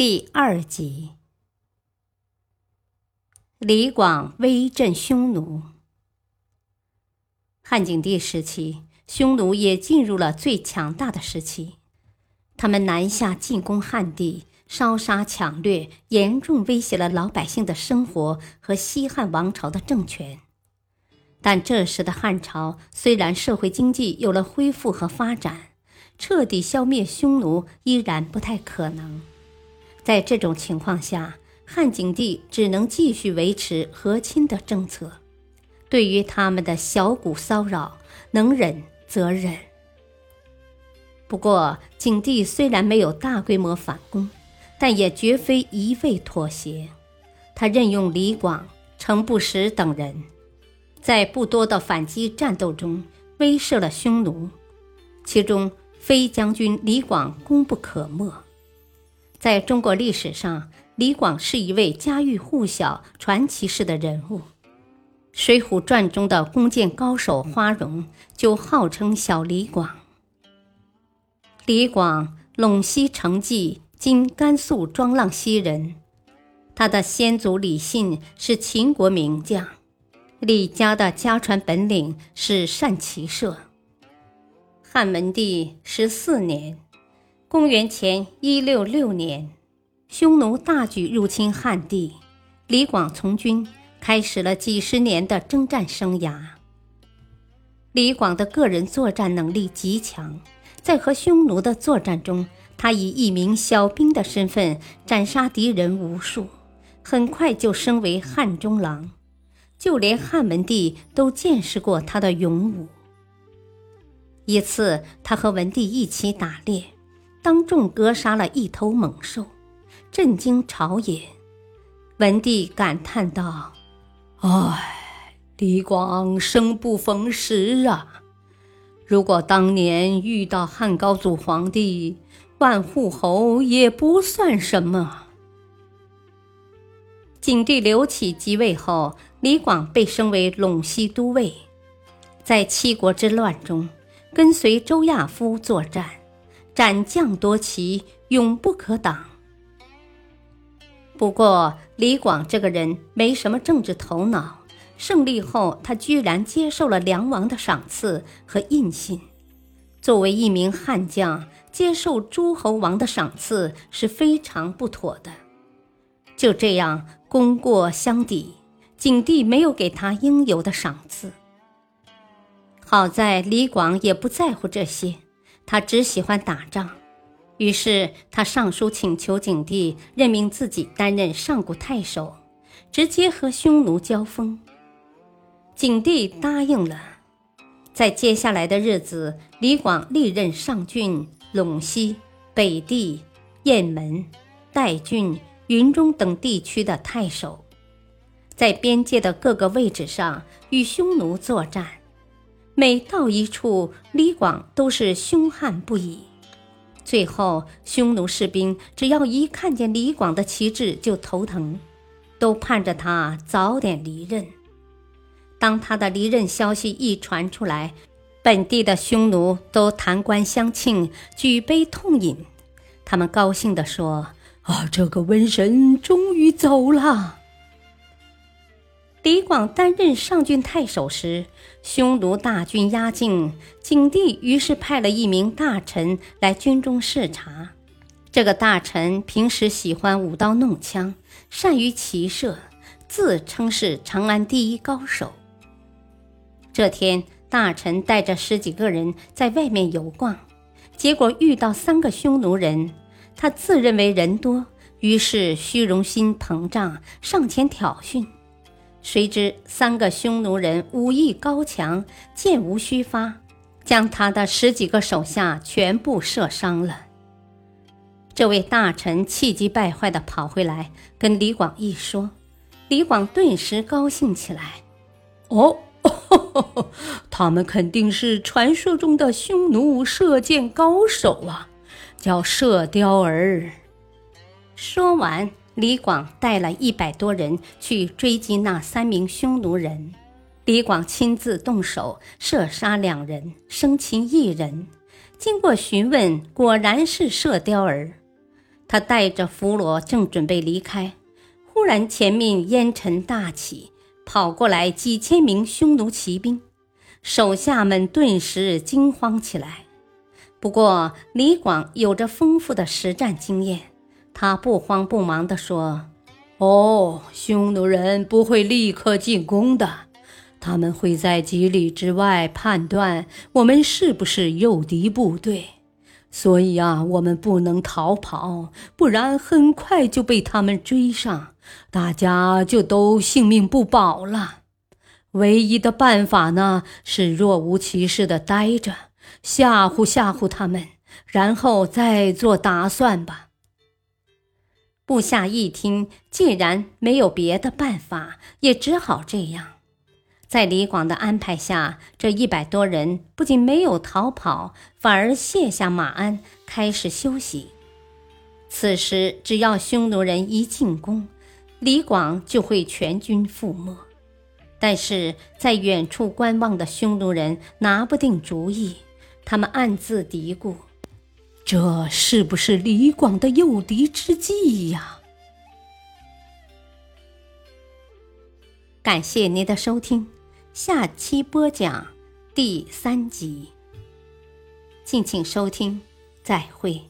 第二集，李广威震匈奴。汉景帝时期，匈奴也进入了最强大的时期。他们南下进攻汉地，烧杀抢掠，严重威胁了老百姓的生活和西汉王朝的政权。但这时的汉朝虽然社会经济有了恢复和发展，彻底消灭匈奴依然不太可能。在这种情况下，汉景帝只能继续维持和亲的政策，对于他们的小股骚扰，能忍则忍。不过，景帝虽然没有大规模反攻，但也绝非一味妥协。他任用李广、程不识等人，在不多的反击战斗中威慑了匈奴，其中飞将军李广功不可没。在中国历史上，李广是一位家喻户晓、传奇式的人物。《水浒传》中的弓箭高手花荣就号称“小李广”。李广，陇西成纪（今甘肃庄浪西）人，他的先祖李信是秦国名将，李家的家传本领是善骑射。汉文帝十四年。公元前一六六年，匈奴大举入侵汉地，李广从军，开始了几十年的征战生涯。李广的个人作战能力极强，在和匈奴的作战中，他以一名小兵的身份斩杀敌人无数，很快就升为汉中郎，就连汉文帝都见识过他的勇武。一次，他和文帝一起打猎。当众割杀了一头猛兽，震惊朝野。文帝感叹道：“唉，李广生不逢时啊！如果当年遇到汉高祖皇帝，万户侯也不算什么。”景帝刘启即位后，李广被升为陇西都尉，在七国之乱中，跟随周亚夫作战。斩将夺旗，永不可挡。不过，李广这个人没什么政治头脑。胜利后，他居然接受了梁王的赏赐和印信。作为一名汉将，接受诸侯王的赏赐是非常不妥的。就这样，功过相抵，景帝没有给他应有的赏赐。好在李广也不在乎这些。他只喜欢打仗，于是他上书请求景帝任命自己担任上古太守，直接和匈奴交锋。景帝答应了。在接下来的日子，李广历任上郡、陇西、北地、雁门、代郡、云中等地区的太守，在边界的各个位置上与匈奴作战。每到一处，李广都是凶悍不已。最后，匈奴士兵只要一看见李广的旗帜就头疼，都盼着他早点离任。当他的离任消息一传出来，本地的匈奴都弹冠相庆，举杯痛饮。他们高兴地说：“啊，这个瘟神终于走了。”李广担任上郡太守时，匈奴大军压境，景帝于是派了一名大臣来军中视察。这个大臣平时喜欢舞刀弄枪，善于骑射，自称是长安第一高手。这天，大臣带着十几个人在外面游逛，结果遇到三个匈奴人，他自认为人多，于是虚荣心膨胀，上前挑衅。谁知三个匈奴人武艺高强，箭无虚发，将他的十几个手下全部射伤了。这位大臣气急败坏地跑回来，跟李广一说，李广顿时高兴起来。哦，他们肯定是传说中的匈奴射箭高手啊，叫射雕儿。说完，李广带了一百多人去追击那三名匈奴人。李广亲自动手射杀两人，生擒一人。经过询问，果然是射雕儿。他带着俘虏正准备离开，忽然前面烟尘大起，跑过来几千名匈奴骑兵，手下们顿时惊慌起来。不过李广有着丰富的实战经验，他不慌不忙地说：“哦，匈奴人不会立刻进攻的，他们会在几里之外判断我们是不是诱敌部队。”所以啊，我们不能逃跑，不然很快就被他们追上，大家就都性命不保了。唯一的办法呢，是若无其事的待着，吓唬吓唬他们，然后再做打算吧。部下一听，既然没有别的办法，也只好这样。在李广的安排下，这一百多人不仅没有逃跑，反而卸下马鞍，开始休息。此时，只要匈奴人一进攻，李广就会全军覆没。但是在远处观望的匈奴人拿不定主意，他们暗自嘀咕：“这是不是李广的诱敌之计呀？”感谢您的收听。下期播讲第三集，敬请收听，再会。